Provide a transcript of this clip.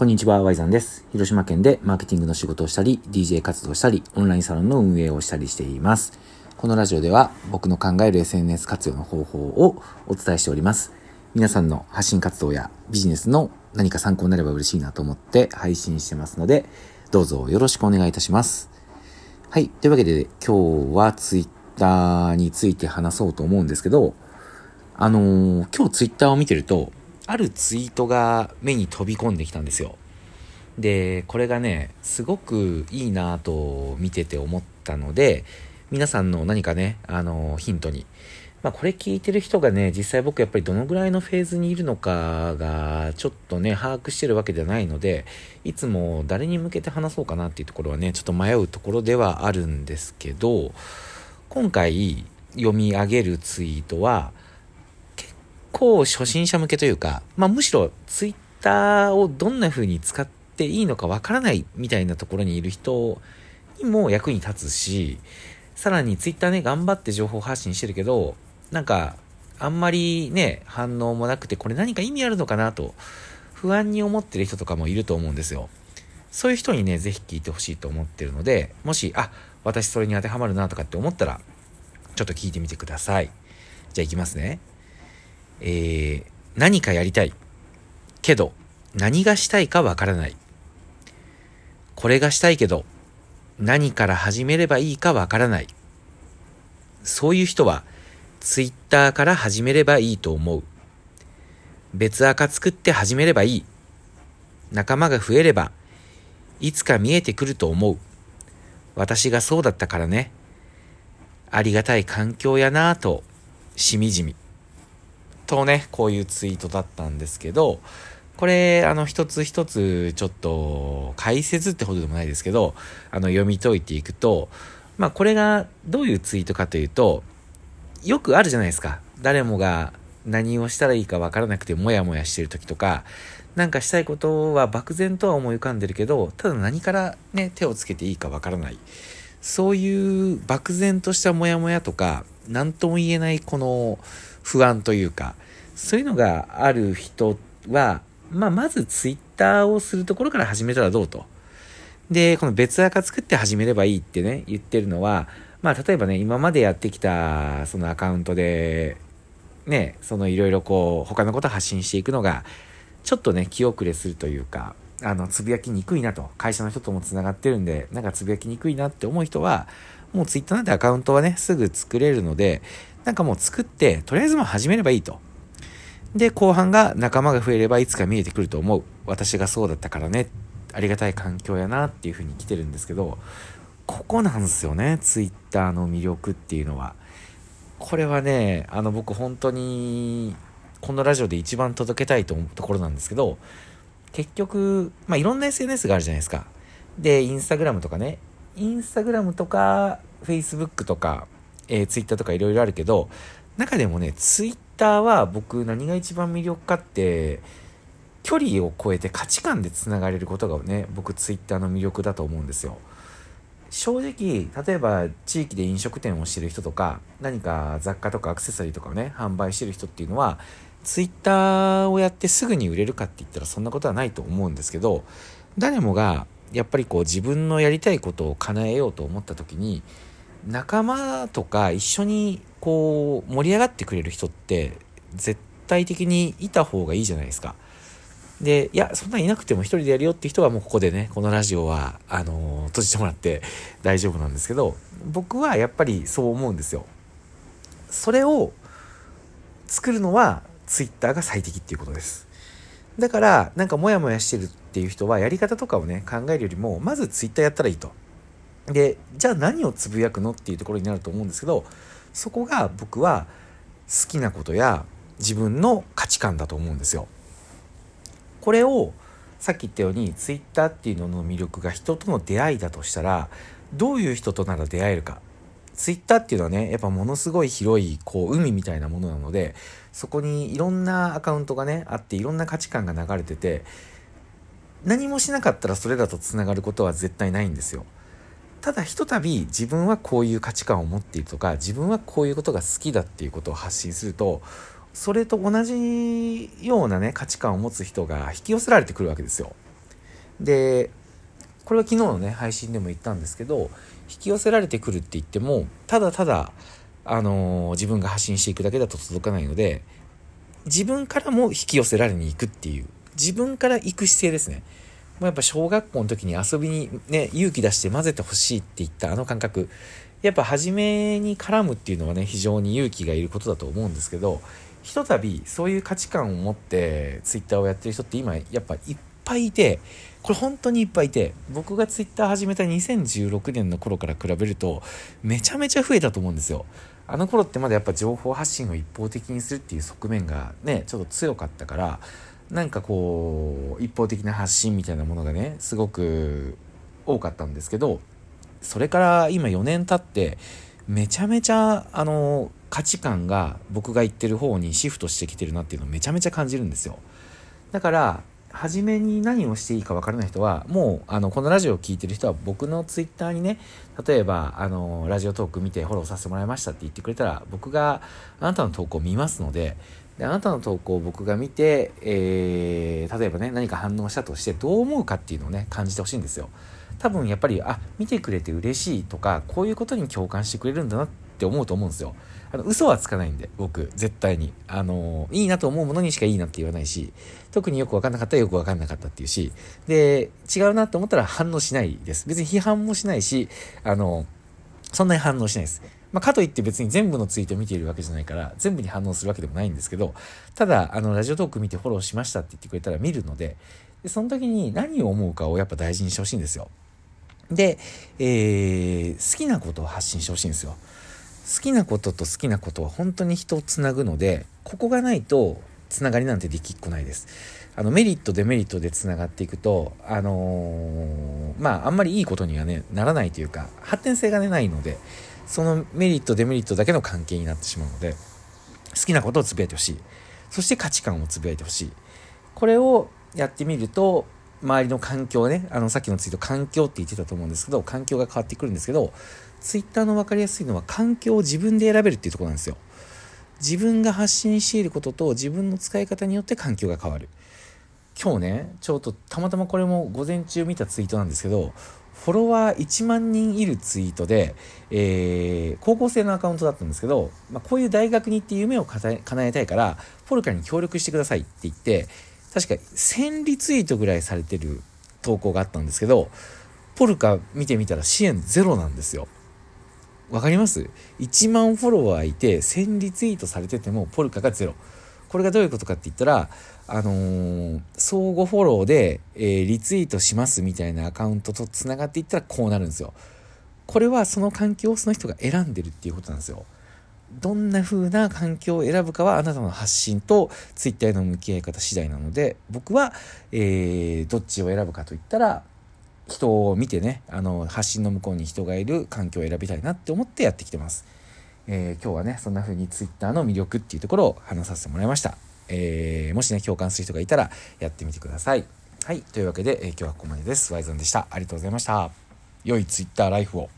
こんにちは、ワイザンです。広島県でマーケティングの仕事をしたり、DJ 活動したり、オンラインサロンの運営をしたりしています。このラジオでは僕の考える SNS 活用の方法をお伝えしております。皆さんの発信活動やビジネスの何か参考になれば嬉しいなと思って配信してますので、どうぞよろしくお願いいたします。はい。というわけで、今日は Twitter について話そうと思うんですけど、あのー今日 Twitter を見てると、あるツイートが目に飛び込んできたんですよ。で、これがね、すごくいいなと見てて思ったので、皆さんの何かね、あのヒントに。まあこれ聞いてる人がね、実際僕やっぱりどのぐらいのフェーズにいるのかが、ちょっとね、把握してるわけではないので、いつも誰に向けて話そうかなっていうところはね、ちょっと迷うところではあるんですけど、今回読み上げるツイートは、構初心者向けというか、まあむしろツイッターをどんな風に使っていいのかわからないみたいなところにいる人にも役に立つし、さらにツイッターね、頑張って情報発信してるけど、なんか、あんまりね、反応もなくて、これ何か意味あるのかなと、不安に思ってる人とかもいると思うんですよ。そういう人にね、ぜひ聞いてほしいと思ってるので、もし、あ、私それに当てはまるなとかって思ったら、ちょっと聞いてみてください。じゃあ行きますね。えー、何かやりたい。けど、何がしたいかわからない。これがしたいけど、何から始めればいいかわからない。そういう人は、ツイッターから始めればいいと思う。別赤作って始めればいい。仲間が増えれば、いつか見えてくると思う。私がそうだったからね。ありがたい環境やなぁと、しみじみ。とね、こういうツイートだったんですけど、これ、あの、一つ一つ、ちょっと、解説ってほどでもないですけど、あの、読み解いていくと、まあ、これがどういうツイートかというと、よくあるじゃないですか。誰もが何をしたらいいかわからなくてモヤモヤしてる時とか、なんかしたいことは漠然とは思い浮かんでるけど、ただ何からね、手をつけていいかわからない。そういう漠然としたモヤモヤとか、何とも言えないこの不安というか、そういうのがある人は、まあ、まずツイッターをするところから始めたらどうと。で、この別アカ作って始めればいいってね、言ってるのは、まあ、例えばね、今までやってきた、そのアカウントで、ね、そのいろいろこう、他のことを発信していくのが、ちょっとね、気遅れするというか、あの、つぶやきにくいなと、会社の人とも繋がってるんで、なんかつぶやきにくいなって思う人は、もうツイッターなんてアカウントはね、すぐ作れるので、なんかもう作って、とりあえずもう始めればいいと。で、後半が仲間が増えればいつか見えてくると思う。私がそうだったからね。ありがたい環境やなっていう風に来てるんですけど、ここなんですよね。ツイッターの魅力っていうのは。これはね、あの僕本当に、このラジオで一番届けたいと思うところなんですけど、結局、まあ、いろんな SNS があるじゃないですか。で、インスタグラムとかね、インスタグラムとか、フェイスブックとか、えー、ツイッターとかいろいろあるけど、中でもね、ツイッターは僕何が一番魅力かって、距離を超えて価値観でつながれることがね、僕ツイッターの魅力だと思うんですよ。正直、例えば地域で飲食店をしてる人とか、何か雑貨とかアクセサリーとかをね、販売してる人っていうのは、ツイッターをやってすぐに売れるかって言ったらそんなことはないと思うんですけど、誰もがやっぱりこう自分のやりたいことを叶えようと思った時に、仲間とか一緒にこう盛り上がってくれる人って絶対的にいた方がいいじゃないですか。で、いや、そんなんいなくても一人でやるよって人はもうここでね、このラジオは、あのー閉じてもらって 大丈夫なんですけど、僕はやっぱりそう思うんですよ。それを作るのはツイッターが最適っていうことです。だから、なんかモヤモヤしてるっていう人はやり方とかをね、考えるよりも、まずツイッターやったらいいと。で、じゃあ何をつぶやくのっていうところになると思うんですけど、そこが僕は好きなことや自分の価値観だと思うんですよ。これをさっき言ったようにツイッターっていうのの魅力が人との出会いだとしたらどういう人となら出会えるかツイッターっていうのはねやっぱものすごい広いこう海みたいなものなのでそこにいろんなアカウントがねあっていろんな価値観が流れてて何もしなかったらそれらとつながることは絶対ないんですよただひとたび自分はこういう価値観を持っているとか自分はこういうことが好きだっていうことを発信するとそれと同じようなね価値観を持つ人が引き寄せられてくるわけですよ。でこれは昨日のね配信でも言ったんですけど引き寄せられてくるって言ってもただただあのー、自分が発信していくだけだと届かないので自分からも引き寄せられに行くっていう自分から行く姿勢ですね。うやっぱ小学校の時に遊びにね勇気出して混ぜてほしいって言ったあの感覚。やっぱ初めに絡むっていうのはね非常に勇気がいることだと思うんですけどひとたびそういう価値観を持ってツイッターをやってる人って今やっぱいっぱいいてこれ本当にいっぱいいて僕がツイッター始めた2016年の頃から比べるとめちゃめちゃ増えたと思うんですよ。あの頃ってまだやっぱ情報発信を一方的にするっていう側面がねちょっと強かったからなんかこう一方的な発信みたいなものがねすごく多かったんですけどそれから今4年経ってめちゃめちゃあの価値観が僕が言ってる方にシフトしてきてるなっていうのをめちゃめちゃ感じるんですよ。だから初めに何をしていいか分からない人はもうあのこのラジオを聴いてる人は僕のツイッターにね例えばあのラジオトーク見てフォローさせてもらいましたって言ってくれたら僕があなたの投稿を見ますのでであなたの投稿を僕が見て、えー、例えばね何か反応したとしてどう思うかっていうのをね感じてほしいんですよ。多分やっぱりあ見てくれて嬉しいとかこういうことに共感してくれるんだなって思うと思うんですよ。あの嘘はつかないんで僕絶対に。あのいいなと思うものにしかいいなって言わないし特によく分かんなかったらよく分かんなかったっていうし。で違うなと思ったら反応しないです。別に批判もしないしあのそんなに反応しないです。まあ、かといって別に全部のツイート見ているわけじゃないから全部に反応するわけでもないんですけどただあのラジオトーク見てフォローしましたって言ってくれたら見るのででその時に何を思うかをやっぱ大事にしてほしいんですよ。で、えー、好きなことを発信してほしいんですよ。好きなことと好きなことは本当に人をつなぐのでここがないとつながりなんてできっこないです。あのメリットデメリットでつながっていくとあのー、まああんまりいいことにはねならないというか発展性がねないのでそのメリットデメリットだけの関係になってしまうので好きなことをつぶやいてほしい。そして価値観をつぶやいてほしい。これをやってみると周りの環境ねあのさっきのツイート環境って言ってたと思うんですけど環境が変わってくるんですけどツイッターの分かりやすいのは環境を自分で選べるっていうとこなんですよ。自分が発信していることと自分の使い方によって環境が変わる。今日ねちょっとたまたまこれも午前中見たツイートなんですけどフォロワー1万人いるツイートで、えー、高校生のアカウントだったんですけど、まあ、こういう大学に行って夢を叶えたいからポルカに協力してくださいって言って確か1000リツイートぐらいされてる投稿があったんですけどポルカ見てみたら支援ゼロなんですよ。わかります ?1 万フォロワーいて1000リツイートされててもポルカがゼロ。これがどういうことかって言ったら、あのー、相互フォローで、えー、リツイートしますみたいなアカウントとつながっていったらこうなるんですよ。これはその環境をその人が選んでるっていうことなんですよ。どんな風な環境を選ぶかはあなたの発信とツイッターへの向き合い方次第なので僕は、えー、どっちを選ぶかといったら人を見てねあの発信の向こうに人がいる環境を選びたいなって思ってやってきてます。えー、今日はねそんな風にツイッターの魅力っていうところを話させてもらいました。えー、もしね共感する人がいたらやってみてください。はいというわけで、えー、今日はここまでです。ワイゾンでした。ありがとうございました。良いツイッターライフを。